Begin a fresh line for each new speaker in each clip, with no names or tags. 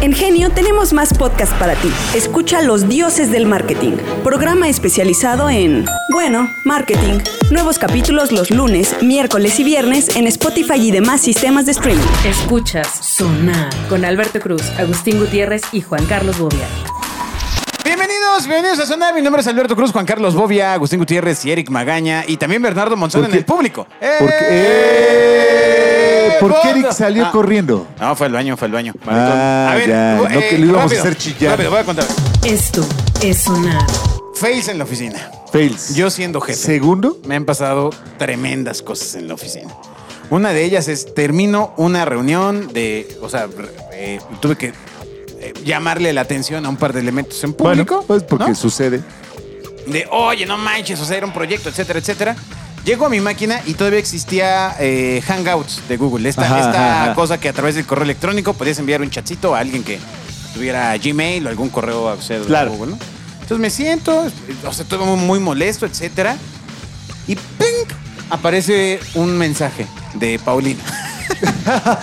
En Genio tenemos más podcast para ti. Escucha Los Dioses del Marketing, programa especializado en, bueno, marketing. Nuevos capítulos los lunes, miércoles y viernes en Spotify y demás sistemas de streaming.
Escuchas Sonar con Alberto Cruz, Agustín Gutiérrez y Juan Carlos Bobia.
Bienvenidos, bienvenidos a Sonar. Mi nombre es Alberto Cruz, Juan Carlos Bobia, Agustín Gutiérrez y Eric Magaña y también Bernardo Monzón
¿Por
en el público.
¿Por qué,
¡Eh!
¿Por qué
¡Gordo!
Eric salió
Ah,
corriendo?
No, fue al baño, fue al baño.
Ah,
a ver,
ya,
eh,
no que lo íbamos a hacer chillar.
Rápido, voy a contar.
Esto es Sonar.
Fails en la oficina.
Fails.
Yo siendo jefe.
¿Segundo?
Me han pasado tremendas cosas en la oficina. Una de ellas es, termino una reunión de, o sea, eh, tuve que llamarle la atención a un par de elementos en público.
Bueno, pues porque
¿no?
sucede.
de, oye, no manches, o sea, era un proyecto, etcétera, etcétera. Llego a mi máquina y todavía existía eh, Hangouts de Google, esta,
Ajá,
esta
ajá.
cosa que a través del correo electrónico podías enviar un chatcito a alguien que tuviera Gmail o algún correo o sea, de
Claro.
Google, ¿no? Entonces me siento, o sea, todo muy molesto, etcétera. Y ¡ping! aparece un mensaje de Paulina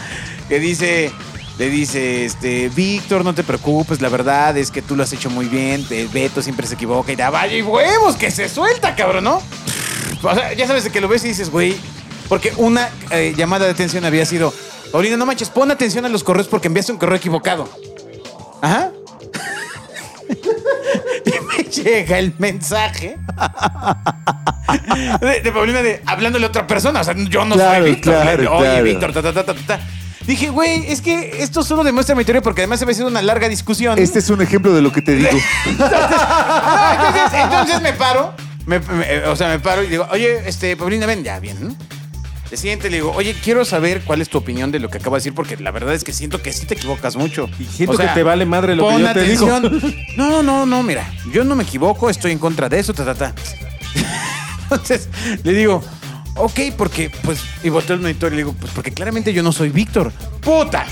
que dice, le dice, este, Víctor, no te preocupes, la verdad es que tú lo has hecho muy bien, eh, Beto siempre se equivoca y da vaya y huevos, que se suelta, cabrón, ¿no? O sea, ya sabes de que lo ves y dices, güey, porque una eh, llamada de atención había sido, Paulina, no manches, pon atención a los correos porque enviaste un correo equivocado. Ajá. y me llega el mensaje de, de Paulina de hablándole a otra persona. O sea, yo no
Claro,
soy Víctor.
claro,
Oye,
claro.
Víctor, ta, ta, ta, ta, ta. Dije, güey, es que esto solo demuestra mi teoría porque además había sido una larga discusión.
Este es un ejemplo de lo que te digo.
No, entonces, entonces me paro, me- me- o sea, me paro y digo, oye, este, Paulina, ven, ya, bien, ¿no? Le siguiente le digo, oye, quiero saber cuál es tu opinión de lo que acabo de decir, porque la verdad es que siento que sí te equivocas mucho.
Y siento
O sea,
que te vale madre lo que
pon
yo te digo.
atención. No, no, no, mira, yo no me equivoco, estoy en contra de eso, ta, ta, ta. Entonces, le digo, ok, porque, pues, y volteo el monitor y le digo, pues, porque claramente yo no soy Víctor. ¡Puta!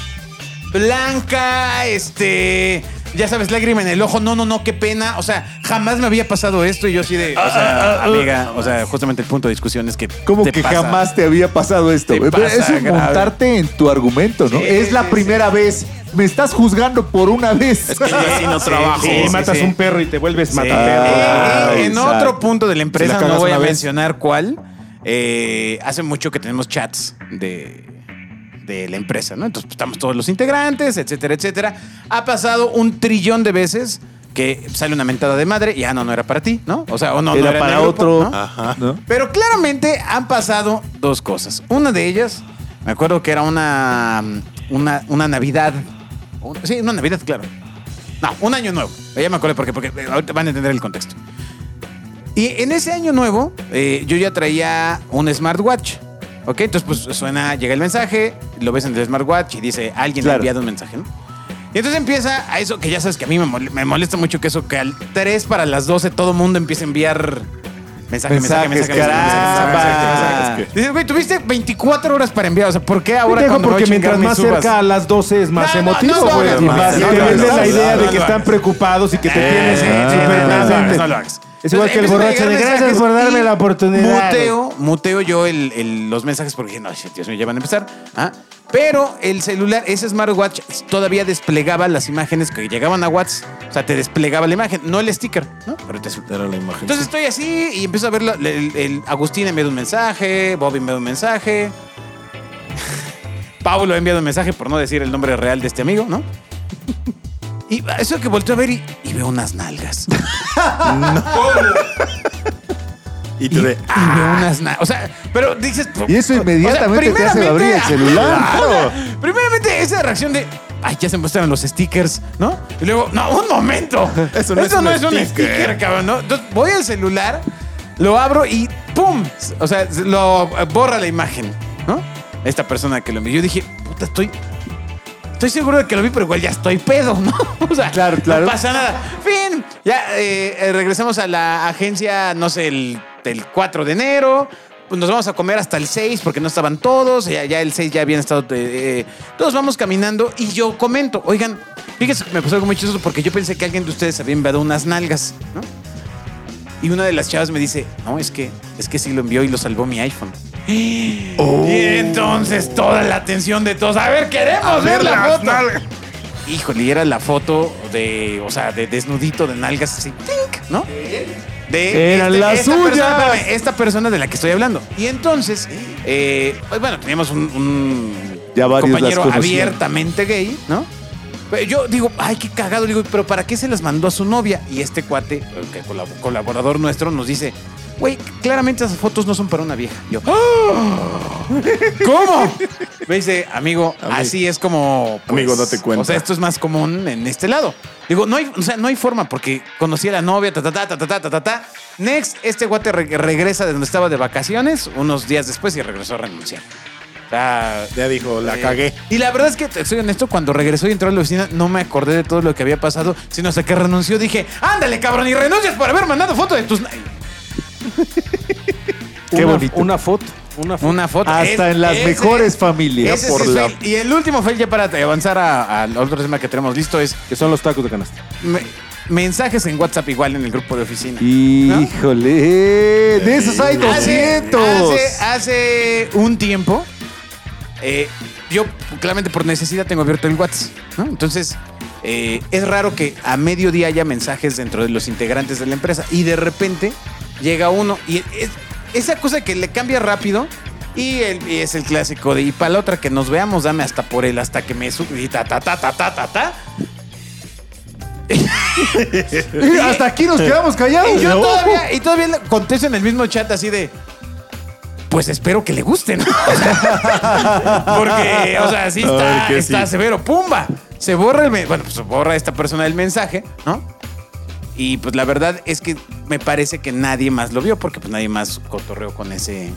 Blanca, este. Ya sabes, lágrima en el ojo. No, no, no, qué pena. O sea, jamás me había pasado esto. Y yo así de. O sea, amiga, o sea, justamente el punto de discusión es que.
Como
te
que
pasa.
jamás te había pasado esto.
Te
Pero
pasa
Eso es
grave.
montarte en tu argumento, ¿no?
Sí,
es la
sí,
primera vez. Me estás juzgando por una vez.
Es que yo así no
Sí,
trabajo.
sí,
Sí,
matas
sí.
un perro y te vuelves
Sí.
mataperro.
Eh,
Ah,
en
exacto.
otro punto de la
Si
empresa,
la
no
cagas
voy a
una vez.
mencionar cuál, eh, hace mucho que tenemos chats de, de la empresa, ¿no? Entonces pues, estamos todos los integrantes, etcétera, etcétera. Ha pasado un trillón de veces que sale una mentada de madre y ah, no, no era para ti, ¿no? O sea, o no, no
Era para
grupo,
otro.
¿no?
Ajá. ¿no?
Pero claramente han pasado dos cosas. Una de ellas, me acuerdo que era una, una, una Navidad. Un- Sí, una Navidad, claro. No, un año nuevo. Ya me acuerdo por qué, porque eh, ahorita van a entender el contexto. Y en ese año nuevo, eh, yo ya traía un smartwatch. ¿Ok? Entonces, pues suena, llega el mensaje, lo ves en el smartwatch y dice, alguien le ha
Claro.
enviado un mensaje, ¿no? Y entonces empieza a eso que ya sabes que a mí me, mole- me molesta mucho que eso que al 3 para las 12 todo mundo empieza a enviar mensaje, mensaje,
Mensajes,
mensaje, mensaje, mensaje, mensaje,
caramba.
mensaje. Dices, güey, tuviste 24 horas para enviar. O sea, ¿por qué ahora
Pendejo,
cuando me voy
porque
a
mientras más cerca a las 12 es más
No, no,
emotivo,
no lo
güey.
hagas,
Y
no,
te venden la idea
no
de
lo
que están preocupados y que te tienes súper
no lo
presente.
hagas.
Es igual que el borracho de gracias por darme la oportunidad.
Muteo, muteo yo el- el- los mensajes porque dije, no, shit, Dios mío, ya van a empezar. ¿ah? Pero el celular, ese smartwatch, todavía desplegaba las imágenes que llegaban a WhatsApp. O sea, te desplegaba la imagen, no el sticker, ¿no? Pero te
Era la imagen.
entonces estoy así y empiezo a ver la- el, el- Agustín enviado un mensaje, Bobby enviado un mensaje, Pablo ha enviado un mensaje por no decir el nombre real de este amigo, ¿no? Y eso que volteo a ver y, y veo unas nalgas.
y
Y,
tú de,
y veo unas nalgas. O sea, pero dices.
Y eso inmediatamente te hace abrir el celular.
Claro. Primeramente, esa reacción de. Ay, ya se muestran los stickers, ¿no? Y luego, no, un momento.
Eso no es un
un
sticker.
sticker, cabrón, ¿no? Entonces voy al celular, lo abro y ¡pum! O sea, lo borra la imagen, ¿no? Esta persona que lo envió. Yo dije, puta, estoy. Estoy seguro de que lo vi, pero igual ya estoy pedo, ¿no? O sea,
Claro, claro.
no pasa nada. Fin, ya eh, regresamos a la agencia, no sé, el, el 4 de enero. Pues nos vamos a comer hasta el 6 porque no estaban todos. Ya, ya el 6 ya habían estado. eh, eh, todos vamos caminando y yo comento, oigan, fíjense que me pasó algo muy chistoso porque yo pensé que alguien de ustedes había enviado unas nalgas, ¿no? Y una de las chavas me dice, no, es que, es que sí lo envió y lo salvó mi iPhone. Y entonces toda la atención de todos. A ver, queremos ver, la foto. híjole, y era la foto de, o sea, de desnudito de nalgas así, ¡tink! ¿no? De
Eran las
esta
suyas.
Persona, espérame, esta persona de la que estoy hablando. Y entonces, eh, pues bueno, teníamos un,
Ya
compañero abiertamente gay, ¿no? Yo digo, ay, qué cagado. Digo, pero ¿para qué se las mandó a su novia? Y este cuate, el colaborador nuestro, nos dice, güey, claramente esas fotos no son para una vieja. Yo, "Ah, ¿cómo? Me dice, amigo,
Amigo.
así es como. pues,
Amigo, date cuenta.
O sea, esto es más común en este lado. Digo, no hay, o sea, no hay forma porque conocí a la novia, ta, ta, ta, ta, ta, ta, ta, ta, ta. Next, este guate re- regresa de donde estaba de vacaciones unos días después y regresó a renunciar. Sea,
Ya dijo, la
eh,
cagué.
Y la verdad es que, soy honesto, cuando regresó y entró a la oficina, no me acordé de todo lo que había pasado, sino hasta que renunció dije, ándale, cabrón, y renuncias por haber mandado foto de tus... na-".
Qué
una,
bonito.
Una foto. Una foto.
Una foto.
Hasta
Es-
en las
ese-
mejores familias.
por la-.
Y el último fail ya para avanzar a- al otro tema que tenemos listo es
Que son los tacos de canasta.
me- mensajes en WhatsApp igual en el grupo de oficina.
Híjole, de esos hay
Hace-
200.
Hace, hace un tiempo, eh, yo claramente por necesidad tengo abierto el WhatsApp, ¿no? Entonces, eh, es raro que a mediodía haya mensajes dentro de los integrantes de la empresa y de repente llega uno y es- esa cosa que le cambia rápido. Y, el- y es el clásico de y para la otra que nos veamos, dame hasta por él, hasta que me suba y ta ta ta ta ta ta ta.
Y hasta aquí nos quedamos callados.
Y yo todavía, y todavía contesto en el mismo chat así de. Pues espero que le gusten. Porque, o sea, sí está,
Ay, que
está
sí.
severo. ¡Pumba! Se borra el. Bueno, pues borra esta persona el mensaje, ¿no? Y pues la verdad es que me parece que nadie más lo vio porque pues nadie más cotorreó con ese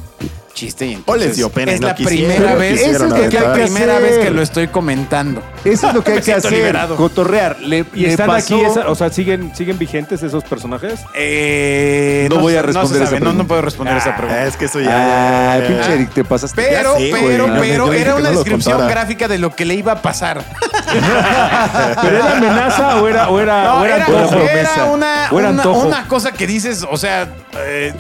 chiste. Y
O
entonces
les dio pena
Es
no
la
quisieron,
primera
no
vez.
quisieron
es la
aventar.
primera
hacer.
vez que lo estoy comentando.
Eso es lo que hay que hacer.
liberado.
Cotorrear. Le,
¿Y
le
están
pasó-
aquí, esa- o sea, ¿siguen, siguen vigentes esos personajes?
Eh,
No voy a responder esa
sabe, no, no
pregunta.
puedo responder esa pregunta.
Ah, es que eso ya.
Ah,
ya-
pinche Eric, te pasaste.
Pero,
sé,
pero, pero era
que
una descripción gráfica de lo que le iba a pasar.
¿Pero era amenaza o era, o era,
No,
o era
era,
antojo?
era una,
¿O era
una,
antojo?
una cosa que dices, o sea, eh,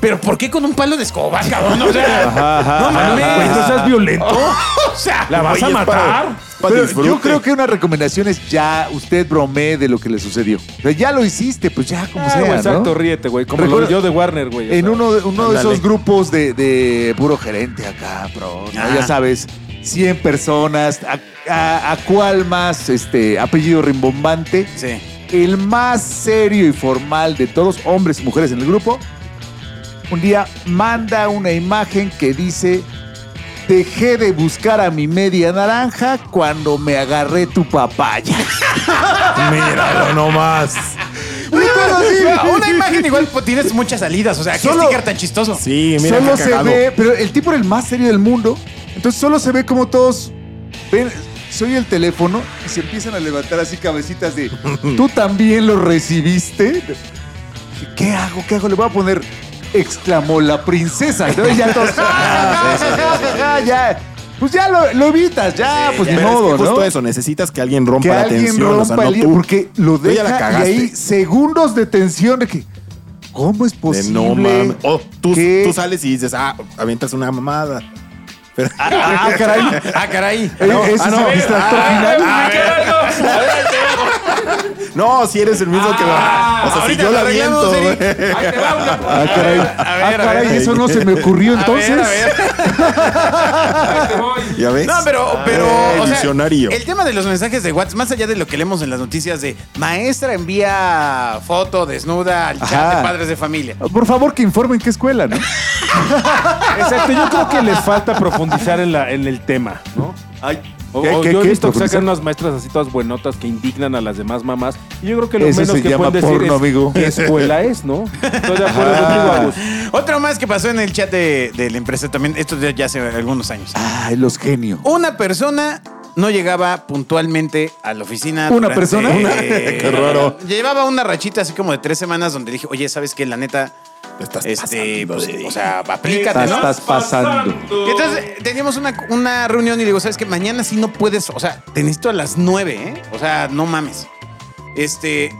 pero ¿por qué con un palo de escoba, cabrón? O sea,
Ajá, ajá,
no mames.
Güey, ¿no seas violento?
O sea,
¿La vas a matar?
para- para
Pero
disfrute.
yo creo que una recomendación es ya usted bromee de lo que le sucedió. O sea, ya lo hiciste, pues ya como
Ah,
sea,
güey,
¿no?
exacto, ríete, güey. Como
Recuerda-
lo yo de Warner, güey.
En uno de, uno de esos grupos de, de puro gerente acá, bro. ¿no?
Ah.
Ya sabes, 100 personas. A, a- a cuál más este apellido rimbombante?
sí.
El más serio y formal de todos, hombres y mujeres en el grupo, un día manda una imagen que dice: Dejé de buscar a mi media naranja cuando me agarré tu papaya.
Míralo nomás.
Una imagen igual pues, tienes muchas salidas, o sea, qué
Solo-
sticker tan chistoso.
Sí, mira
solo
qué
se ve, pero el tipo era el más serio del mundo. Entonces solo se ve como todos ven, soy el teléfono y se empiezan a levantar así cabecitas de ¿Tú también lo recibiste? ¿Qué hago? ¿Qué hago? Le voy a poner exclamó la princesa. Entonces ya todos "Ah, ya. Pues ya lo, lo evitas, ya, pues ni
Pero es que
modo,
justo
¿no?
eso, necesitas que alguien rompa
que
la
alguien
tensión.
rompa
o sea, no
el hilo,
tú.
porque lo
Tú ya la
deja y
cagaste.
ahí segundos de tensión de que ¿cómo es
De
posible?
no mames. O tú,
que-
tú sales y dices, ah, avientas una mamada. Pero,
Ah, caray.
Ah, caray.
Eh, ¿Ese es el distractor final?
No, si eres el mismo que va. O sea, si yo
lo
la viento, güey.
Ahí te va una-
Ah, caray.
A ver,
Ah,
a
caray,
ver.
eso no se me ocurrió
A
entonces.
ver, a ver.
¿Ya ves?
No, pero, pero
Eh,
o sea, el tema de los mensajes de WhatsApp, más allá de lo que leemos en las noticias de maestra envía foto desnuda al chat
Ajá.
de padres de familia.
Por favor, que informen qué escuela, ¿no?
Exacto, yo creo que les falta profundizar en, la, en el tema, ¿no? O,
¿Qué-
o
qué-
yo he visto que sacan unas maestras así todas buenotas que indignan a las demás mamás. Y yo creo que lo
Eso
menos
se
que
llama
pueden decir
porno,
es
amigo.
qué escuela es, ¿no? Estoy de acuerdo contigo, Agus.
Otro más que pasó en el chat de, de la empresa también, esto ya, ya hace algunos años.
Ay, los genios.
Una persona no llegaba puntualmente a la oficina.
¿Una persona?
eh,
Qué raro.
Llevaba una rachita así como de tres semanas donde dije, oye, ¿sabes qué? La neta,
estás
este,
pasando
pues,
de-
o sea, aplícate,
Estás,
¿no?
estás pasando.
Y entonces teníamos una, una reunión y digo, ¿sabes qué? Mañana sí no puedes, o sea, te necesito a las nueve, ¿eh? O sea, no mames. Este,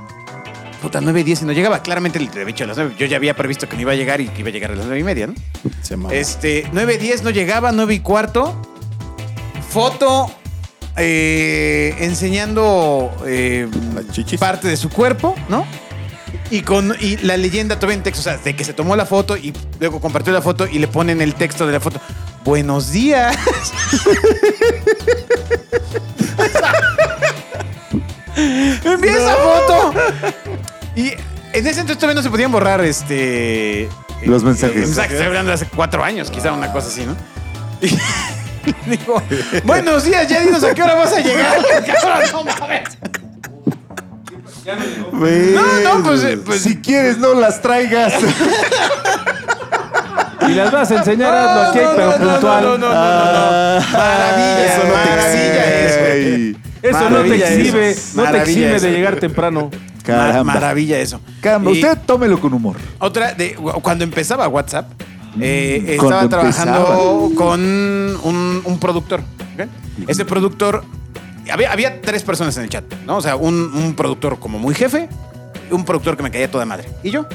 puta, nueve, diez y no llegaba. Claramente le había dicho a las nueve. Yo ya había previsto que no iba a llegar y que iba a llegar a las nueve y media, ¿no?
Se.
Este, nueve, diez no llegaba, nueve y cuarto. Foto eh, enseñando eh, parte de su cuerpo, ¿no? Y con y la leyenda todavía en texto, o sea, de que se tomó la foto y luego compartió la foto y le ponen el texto de la foto. Buenos días. Envía esa foto. Y en ese entonces todavía no se podían borrar este.
Los mensajes.
Los mensajes. Estoy hablando de hace cuatro años, quizá una cosa así, ¿no? Y digo, buenos días, ya dinos a qué hora vas a llegar. Cabrón, no mames. No, no, pues, eh, pues
si quieres, no las traigas.
Y las vas a enseñar aquí,
no,
pero
no, no,
puntual.
no, no, no, no, no.
Ah.
Maravilla,
Eso no te
maravilla eso.
Eso no te
Maravilla
exhibe,
eso.
no te
eso.
de llegar temprano.
Caramba.
Maravilla eso.
Caramba,
Y
usted tómelo con humor.
Otra, de, cuando empezaba WhatsApp, eh,
Cuando
estaba trabajando
empezaba.
con un, un productor. ¿ok? Ese productor, había, había tres personas en el chat, ¿no? O sea, un, un productor como muy jefe, un productor que me caía toda madre, y yo.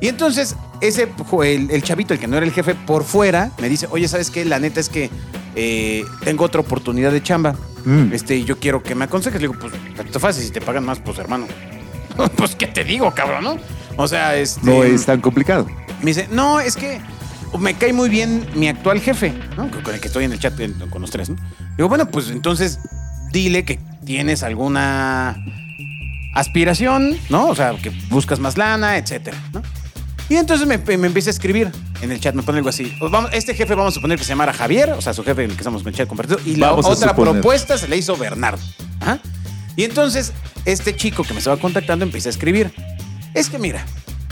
Y entonces, ese, el, el chavito, el que no era el jefe, por fuera, me dice, oye, ¿sabes qué? La neta es que eh, tengo otra oportunidad de chamba.
Mm.
Este, y yo quiero que me aconsejes. Le digo, pues, está fácil, si te pagan más, pues, hermano. pues, ¿qué te digo, cabrón, no? O sea, este...
No es tan complicado.
Me dice, no, es que me cae muy bien mi actual jefe, ¿no? Con el que estoy en el chat con los tres, ¿no? Digo, bueno, pues entonces dile que tienes alguna aspiración, ¿no? O sea, que buscas más lana, etcétera, ¿no? Y entonces me, me empieza a escribir en el chat, me pone algo así. Vamos- este jefe vamos a suponer que se llamara Javier, o sea, su jefe en el que estamos en el chat compartido. Y la
Vamos
otra propuesta se le hizo Bernardo. Ajá. Y entonces este chico que me estaba contactando empieza a escribir. Es que mira,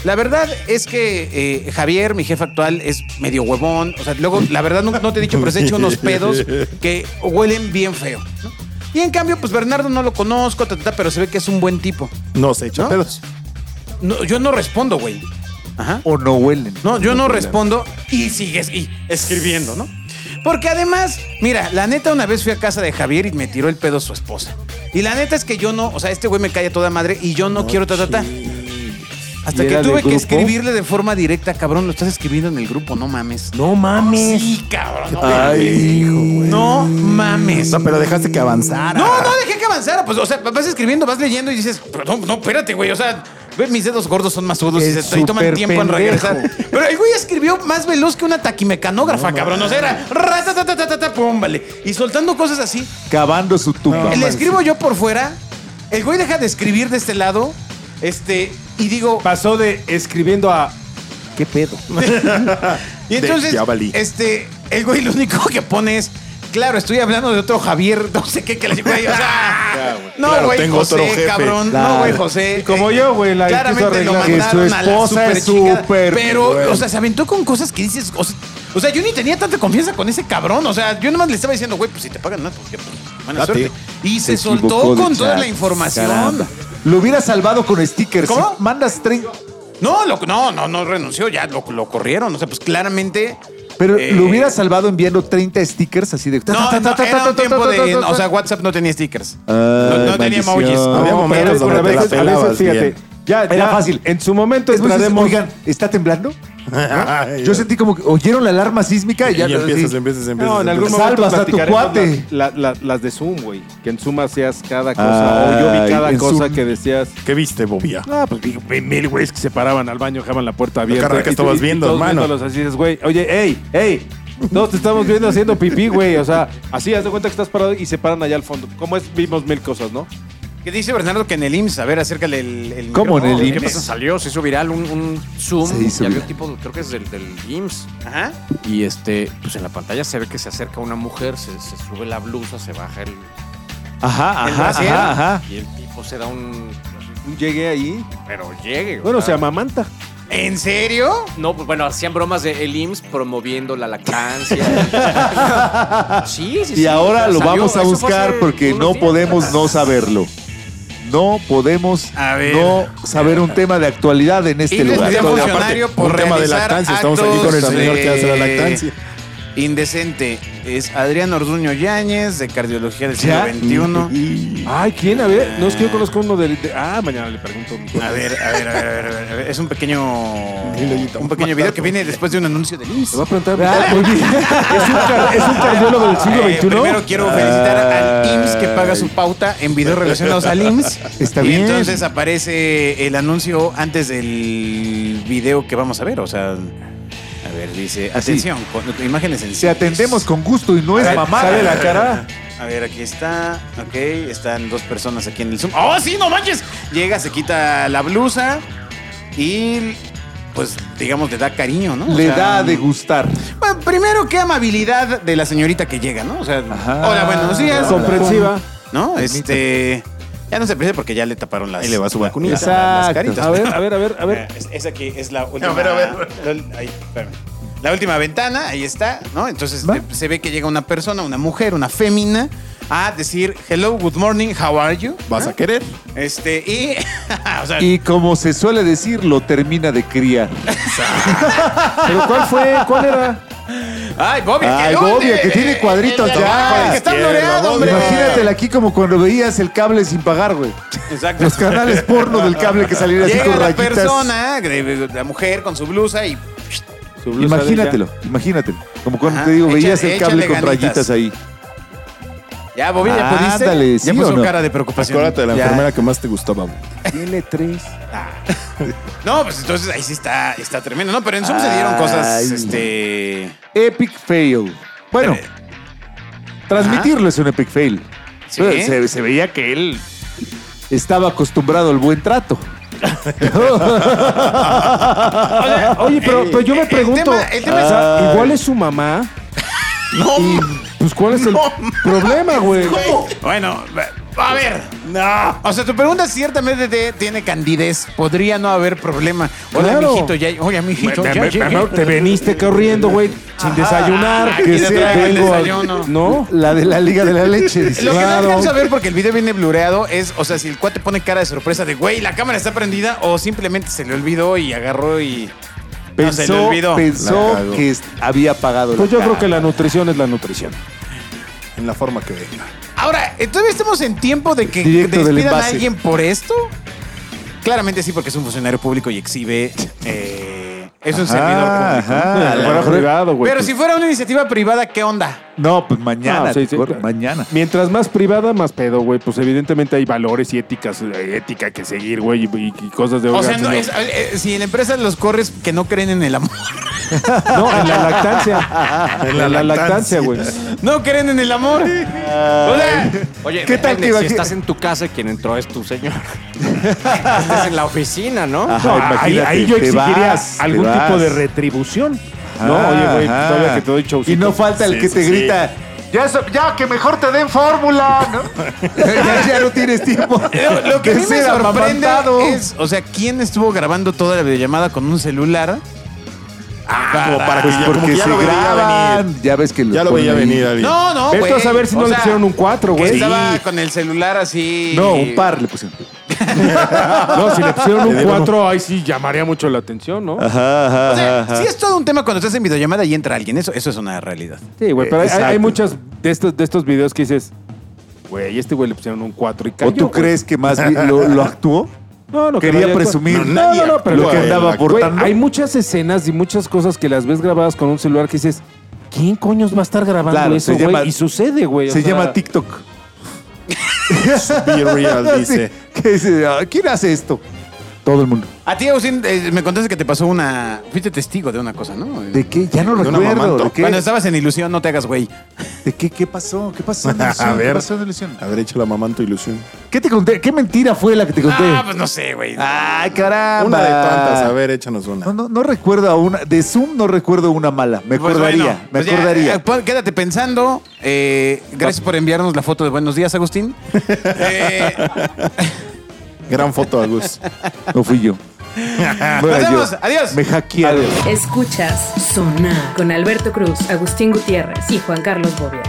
la verdad es que eh, Javier, mi jefe actual, es medio huevón. O sea, luego, la verdad no, no te he dicho, pero se ha hecho unos pedos que huelen bien feo. ¿no? Y en cambio, pues Bernardo no lo conozco, ta, ta, ta, pero se ve que es un buen tipo.
No se echa
¿No?
pedos.
No, yo no respondo, güey. Ajá.
O no huelen.
No, yo no respondo y sigues y escribiendo, ¿no? Porque además, mira, la neta una vez fui a casa de Javier y me tiró el pedo su esposa. Y la neta es que yo no, o sea, este güey me cae a toda madre y yo no, quiero ta, ta, ta. Hasta
¿Y
que tuve que escribirle de forma directa, cabrón, lo estás escribiendo en el grupo, no mames.
No mames.
Sí, cabrón. No,
Ay,
no mames.
No, pero dejaste que avanzara.
No, no dejé que avanzara. Pues, o sea, vas escribiendo, vas leyendo y dices, pero no, no, espérate, güey. O sea, ve, mis dedos gordos son más sudos y se y toman tiempo en regresar. Pero el güey escribió más veloz que una taquimecanógrafa, cabrón. O sea, era ratatatatata, pum, vale. Y soltando cosas así.
Cavando su tumba.
Le escribo yo por fuera. El güey deja de escribir de este lado. Este, y digo,
Pasó de escribiendo a. ¿Qué pedo?
Y entonces, este, el güey lo único que pone es, claro, estoy hablando de otro Javier, no sé qué, que le güey, o sea, no,
Claro,
güey,
tengo
José,
otro jefe.
cabrón,
Claro.
no, güey, José.
Y como
Eh,
yo, güey, la
Claramente lo.
Que su
mandaron a la
esposa es súper
Pero, o sea, se aventó con cosas que dices, o sea, o sea, yo ni tenía tanta confianza con ese cabrón, o sea, yo nomás le estaba diciendo, güey, pues si te pagan más, pues ya, pues, buena
Date.
suerte. Y se, soltó con toda la información.
Caramba. Lo hubiera salvado con stickers.
¿Cómo?
Si mandas 30.
No, lo- no, no, no renunció, ya lo, lo corrieron, o sea, pues claramente...
Pero
eh,
lo hubiera salvado enviando 30 stickers así de.
No, no, era un tiempo de. O sea, WhatsApp no tenía stickers. no, no tenía emojis.
No,
Había momentos
pero
donde
a
te la
veces, a
pelabas
veces, fíjate.
bien.
Ya,
Era
ya,
fácil.
En su momento
Es
entraremos.
Oigan, ¿está temblando? Yo sentí como que oyeron la alarma sísmica y
y
ya.
empiezas,
sí.
empiezas, empiezas.
No, en algún
empiezas.
momento
Salvas a tu cuate.
Las, la- la- las de Zoom, güey. Que en Zoom hacías cada cosa. o yo vi cada cosa
Zoom.
que decías.
¿Qué viste, Bobia?
Ah, pues vi, mil güeyes que se paraban al baño, dejaban la puerta abierta.
carnal, ¿qué
y tú-
estabas
y- y
viendo, hermano?
viéndolos así dices, güey, oye, ey, ey. Todos te estamos viendo haciendo pipí, güey. O sea, así, haz de cuenta que estás parado y se paran allá al fondo. Como es, vimos mil cosas, ¿no?
Que dice Bernardo que en el IMSS, a ver, acércale el. el
¿Cómo en el. IMSS?
¿Qué pasa? Salió, se hizo viral un, un Zoom
Se hizo
y había
viral.
un tipo, creo que es del, del IMSS.
Ajá.
Y este, pues en la pantalla se ve que se acerca una mujer, se, se sube la blusa, se baja el.
Ajá,
¿El
ajá,
brasier?
ajá, ajá.
Y el tipo se da un.
Llegué ahí.
Pero llegue. o
Bueno, se
sea,
amamanta.
¿En serio?
No, pues bueno, hacían bromas de el IMSS promoviendo la lactancia. sí, sí, sí.
Y ahora lo
salió-
vamos a
eso fue
buscar
hace
porque
unos
no
días.
podemos no saberlo. No podemos no saber un tema de actualidad en este
Y
lugar.
Aparte,
por
un tema de lactancia. Estamos aquí con el señor que hace la
de-
lactancia.
Indecente es Adrián Orduño Yáñez, de Cardiología del siglo
Ya.
XXI.
Ay, ¿quién? A ver, no es que yo conozco uno del. de- ah, mañana le pregunto.
A ver, a ver, a ver, a ver, a ver. Es un pequeño. Un pequeño video que viene después de un anuncio de
Te
IMSS.
voy a preguntar. Ah, muy bien. ¿Es, un car- ¿Es un cardiólogo del siglo
Eh,
XXI?
primero quiero felicitar al IMSS que paga su pauta en videos relacionados al IMSS.
Está
y
bien.
entonces aparece el anuncio antes del video que vamos a ver. O sea, ver, dice, atención, con, imágenes en
Se atendemos con gusto y no es mamá.
Sale la cara.
A ver, aquí está. Ok, están dos personas aquí en el Zoom. ¡Oh, sí, no manches! Llega, se quita la blusa y, pues, digamos, le da cariño, ¿no? O
Le
sea,
da de gustar.
Bueno, primero, qué amabilidad de la señorita que llega, ¿no? O sea,
Ajá.
hola, buenos días.
Comprensiva.
¿No? Este. Ya no se aprecia porque ya le taparon las.
Ahí le va su vacunita.
las- las
Exacto.
caritas.
A ver, a ver, a ver, a ver.
Es, es aquí, es la última.
ver, a ver.
ahí, espérame. La última ventana, ahí está, ¿no? Entonces
¿Va?
eh, se ve que llega una persona, una mujer, una fémina, a decir hello, good morning, how are you?
¿Vas
¿No?
a querer?
Este, y. o sea,
Y como se suele decir, lo termina de criar.
¿Pero cuál fue? ¿Cuál era?
ay, Bobby,
Ay,
¿qué
Bobby,
dónde?
que tiene cuadritos
El- el-
ya.
el Que está floreado, hombre.
Imagínatela aquí como cuando veías el cable sin pagar, güey.
Exacto.
Los canales porno del cable que salían así
Llega
con
la
rayitas.
persona, la mujer con su blusa y
Imagínatelo, imagínatelo. Como cuando
Ajá,
te digo,
echa-
veías el cable con
ganitas.
rayitas ahí.
ya, Bobby, ya pudiste.
Ándale,
ya
¿sí
puso
o no?
cara de preocupación.
Acuérdate de la
Ya.
enfermera que más te gustaba.
Tiene tres.
No, pues entonces ahí sí está, está tremendo. No, pero en Zoom se dieron cosas,
Ay.
este...
Epic fail. Bueno, transmitirlo es un epic fail.
Sí.
Se, se veía que él estaba acostumbrado al buen trato.
Oye, pero, pero yo me
el
pregunto.
tema- el tema es-
igual es su mamá.
No,
Y pues, ¿cuál es el problema, güey?
Bueno, a ver. No. O sea, tu pregunta ciertamente te- tiene candidez. Podría no haber problema. Hola,
Claro.
mijito, ya... Oye, mijito,
Me-
ya
me-
llegué.
me- te veniste corriendo, güey, sin desayunar. Que
te
sea,
traigo el
vengo a-
desayuno.
¿No?
La de la Liga de la Leche. dice.
Lo que no
Claro.
alcanzo a ver porque el video viene blureado es, o sea, si el cuate pone cara de sorpresa de, güey, la cámara está prendida o simplemente se le olvidó y agarró y... no, se le
Pensó,
olvidó.
pensó
cagó.
que había pagado
Pues
la
yo creo que la nutrición es la nutrición.
En la forma que venga.
Ahora, ¿todavía estamos en tiempo de que
Directo del
despidan a
envase.
alguien por esto? Claramente sí, porque es un funcionario público y exhibe... eh, es un servidor público.
ajá.
Fuera privado, güey.
Pero
pues.
si fuera una iniciativa privada, ¿qué onda?
No, pues mañana.
Ah, sí, sí.
Mañana.
Mientras más privada, más pedo, güey. Pues evidentemente hay valores y éticas, eh, ética que seguir, güey, y, cosas de
O sea, no, es- eh, si en la empresa los corres que no creen en el amor.
No, en la lactancia. en la, lactancia, güey.
No creen en el amor. O sea,
Oye,
¿Qué tal
depende,
que iba
si estás en tu casa, quien entró es tu señor. Estás en la oficina, ¿no?
Ajá.
No, ahí, yo exigiría
vas,
algún tipo de retribución. No,
Ah,
oye, güey, todavía que te doy showcito.
Y no falta el
Sí,
que
sí,
te
sí.
grita. Ya, so- ya, que mejor te den fórmula, ¿no? ya, ya no tienes tiempo.
Lo, lo que a mí me sorprende es, o sea, ¿quién estuvo grabando toda la videollamada con un celular?
Ah, como para que
Pues
ya, como
porque
que ya
se
lo veía venir.
Ya ves que
Ya lo veía
ahí.
venir alguien.
No, no, güey.
a saber si no
O
le pusieron un 4,
que
güey.
Estaba con el celular así.
No, un par le pusieron.
No, si le pusieron un
Le dieron
4, ahí sí llamaría mucho la atención, ¿no?
Ajá, ajá,
O sea,
ajá.
sí es todo un tema cuando estás en videollamada y entra alguien. Eso, eso es una realidad.
Sí, güey, pero hay, hay muchas de estos, de estos videos que dices, güey, este güey le pusieron un 4 y cayó.
¿O tú
güey.
crees que más lo, lo actuó?
No, no, que
Quería presumir
No,
No,
nadie
no, no, pero
lo que andaba
Güey,
aportando.
hay muchas escenas y muchas cosas que las ves grabadas con un celular que dices, ¿quién coños va a estar grabando
Claro,
eso, güey? y sucede, güey. o
Se
sea,
llama TikTok.
Be real, dice.
Sí, "Ah, ¿Quién hace esto? Todo el mundo.
A ti, Agustín, eh, me contaste que te pasó una. Fuiste testigo de una cosa, ¿no?
¿De qué? Ya no
De un
recuerdo.
amamanto.
¿De qué?
Cuando estabas en ilusión, no te hagas güey.
¿De qué? ¿Qué pasó? ¿Qué pasó en
A
ilusión? ¿Qué
ver.
pasó en ilusión?
Haber hecho la mamá en tu ilusión.
¿Qué te conté? ¿Qué mentira fue la que te conté?
Ah, pues no sé, güey.
Ay, caramba.
Una de tantas. A ver, échanos una.
No, no, no recuerdo a una. De Zoom no recuerdo una mala. Me
Pues
acordaría.
bueno,
me
pues ya,
acordaría.
eh, pon- quédate pensando. Eh, gracias por enviarnos la foto de Buenos Días, Agustín. Eh,
Gran foto, Agus.
No fui yo. No
nos
era yo.
vemos. Adiós.
Me hackearon.
Escuchas Sonar con Alberto Cruz, Agustín Gutiérrez y Juan Carlos Bobia.